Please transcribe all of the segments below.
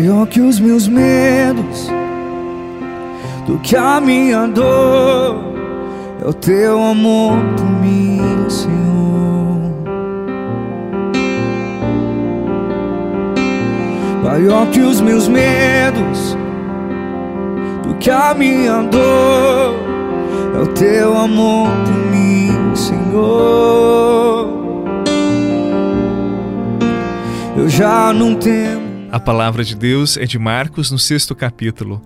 Maior que os meus medos, do que a minha dor, é o teu amor por mim, Senhor. Maior que os meus medos, do que a minha dor, é o teu amor por mim, Senhor. Eu já não temo a palavra de Deus é de Marcos no sexto capítulo.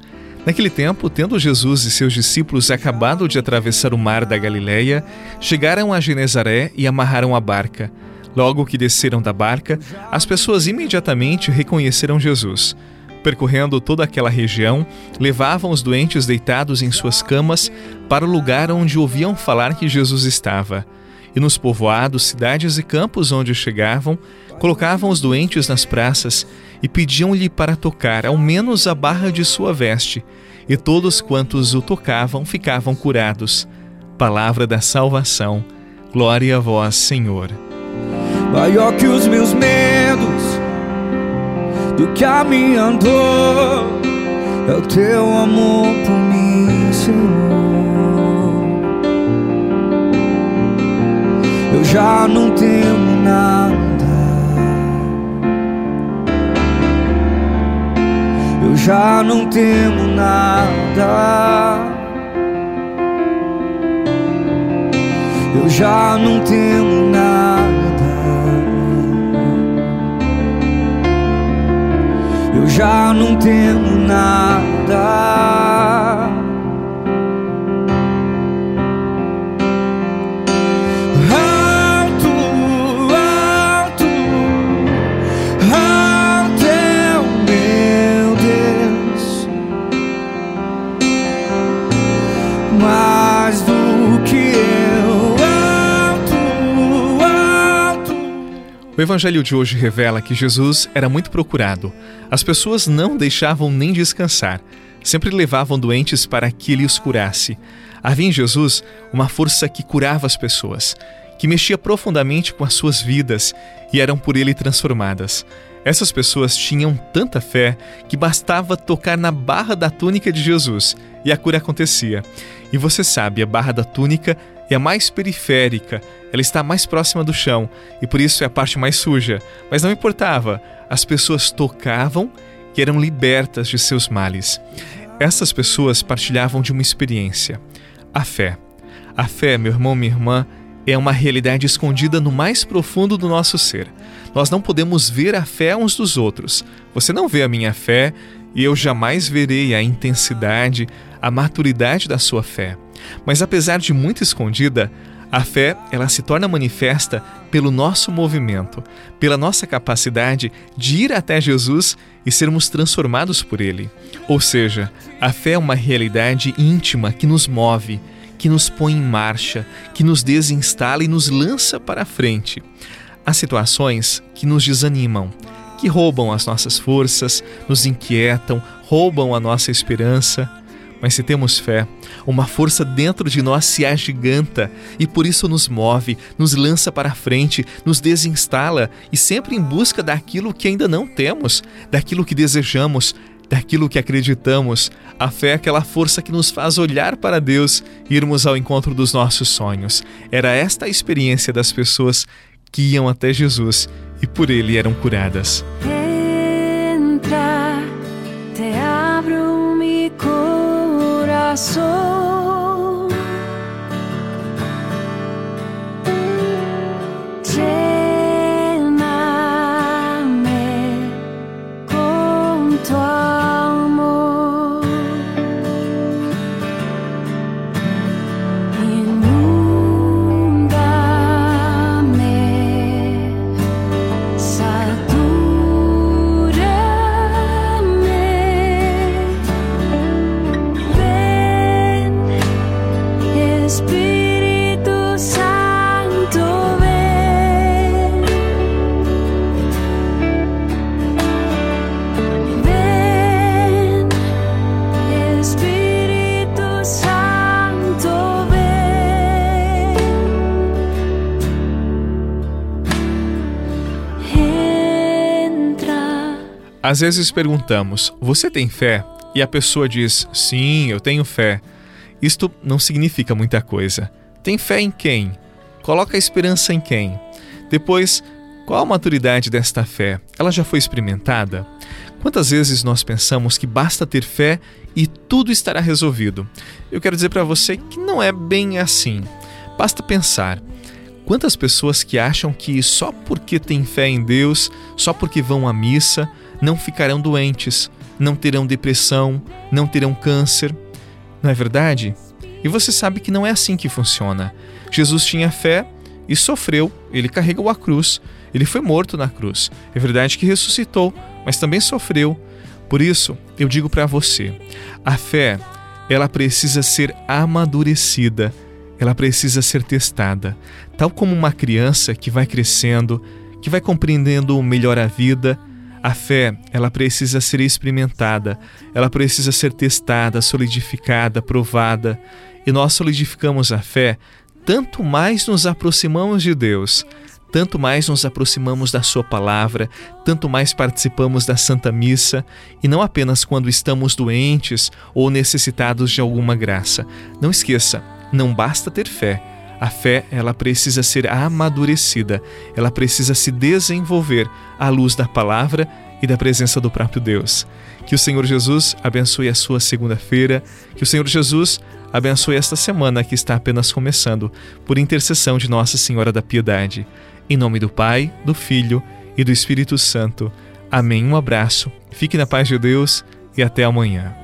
Naquele tempo, tendo Jesus e seus discípulos acabado de atravessar o mar da Galileia, chegaram a Genezaré e amarraram a barca. Logo que desceram da barca, as pessoas imediatamente reconheceram Jesus. Percorrendo toda aquela região, levavam os doentes deitados em suas camas para o lugar onde ouviam falar que Jesus estava. E nos povoados, cidades e campos onde chegavam, colocavam os doentes nas praças e pediam-lhe para tocar ao menos a barra de sua veste, e todos quantos o tocavam ficavam curados. Palavra da salvação. Glória a vós, Senhor. Maior que os meus medos, do que a minha dor, é o teu amor por mim, Senhor. Já não temo nada eu já não temo nada. Eu já não temo nada. Eu já não temo nada. O evangelho de hoje revela que Jesus era muito procurado. As pessoas não deixavam nem descansar, sempre levavam doentes para que ele os curasse. Havia em Jesus uma força que curava as pessoas, que mexia profundamente com as suas vidas e eram por ele transformadas. Essas pessoas tinham tanta fé que bastava tocar na barra da túnica de Jesus e a cura acontecia. E você sabe, a barra da túnica é a mais periférica, ela está mais próxima do chão e por isso é a parte mais suja. Mas não importava, as pessoas tocavam e eram libertas de seus males. Essas pessoas partilhavam de uma experiência, a fé. A fé, meu irmão, minha irmã, é uma realidade escondida no mais profundo do nosso ser. Nós não podemos ver a fé uns dos outros. Você não vê a minha fé e eu jamais verei a intensidade, a maturidade da sua fé. Mas apesar de muito escondida, a fé, ela se torna manifesta pelo nosso movimento, pela nossa capacidade de ir até Jesus e sermos transformados por ele. Ou seja, a fé é uma realidade íntima que nos move, que nos põe em marcha, que nos desinstala e nos lança para frente. Há situações que nos desanimam, que roubam as nossas forças, nos inquietam, roubam a nossa esperança. Mas se temos fé, uma força dentro de nós se agiganta e por isso nos move, nos lança para frente, nos desinstala e sempre em busca daquilo que ainda não temos, daquilo que desejamos, daquilo que acreditamos. A fé é aquela força que nos faz olhar para Deus e irmos ao encontro dos nossos sonhos. Era esta a experiência das pessoas que iam até Jesus e por ele eram curadas. Corazón. Às vezes perguntamos: Você tem fé? E a pessoa diz: Sim, eu tenho fé. Isto não significa muita coisa. Tem fé em quem? Coloca a esperança em quem? Depois, qual a maturidade desta fé? Ela já foi experimentada? Quantas vezes nós pensamos que basta ter fé e tudo estará resolvido? Eu quero dizer para você que não é bem assim. Basta pensar. Quantas pessoas que acham que só porque têm fé em Deus, só porque vão à missa, não ficarão doentes, não terão depressão, não terão câncer? Não é verdade? E você sabe que não é assim que funciona. Jesus tinha fé e sofreu, ele carregou a cruz, ele foi morto na cruz. É verdade que ressuscitou, mas também sofreu. Por isso, eu digo para você: a fé, ela precisa ser amadurecida, ela precisa ser testada, tal como uma criança que vai crescendo, que vai compreendendo melhor a vida. A fé, ela precisa ser experimentada, ela precisa ser testada, solidificada, provada. E nós solidificamos a fé tanto mais nos aproximamos de Deus, tanto mais nos aproximamos da Sua palavra, tanto mais participamos da Santa Missa, e não apenas quando estamos doentes ou necessitados de alguma graça. Não esqueça, não basta ter fé. A fé, ela precisa ser amadurecida, ela precisa se desenvolver à luz da palavra e da presença do próprio Deus. Que o Senhor Jesus abençoe a sua segunda-feira, que o Senhor Jesus abençoe esta semana que está apenas começando, por intercessão de Nossa Senhora da Piedade. Em nome do Pai, do Filho e do Espírito Santo. Amém. Um abraço, fique na paz de Deus e até amanhã.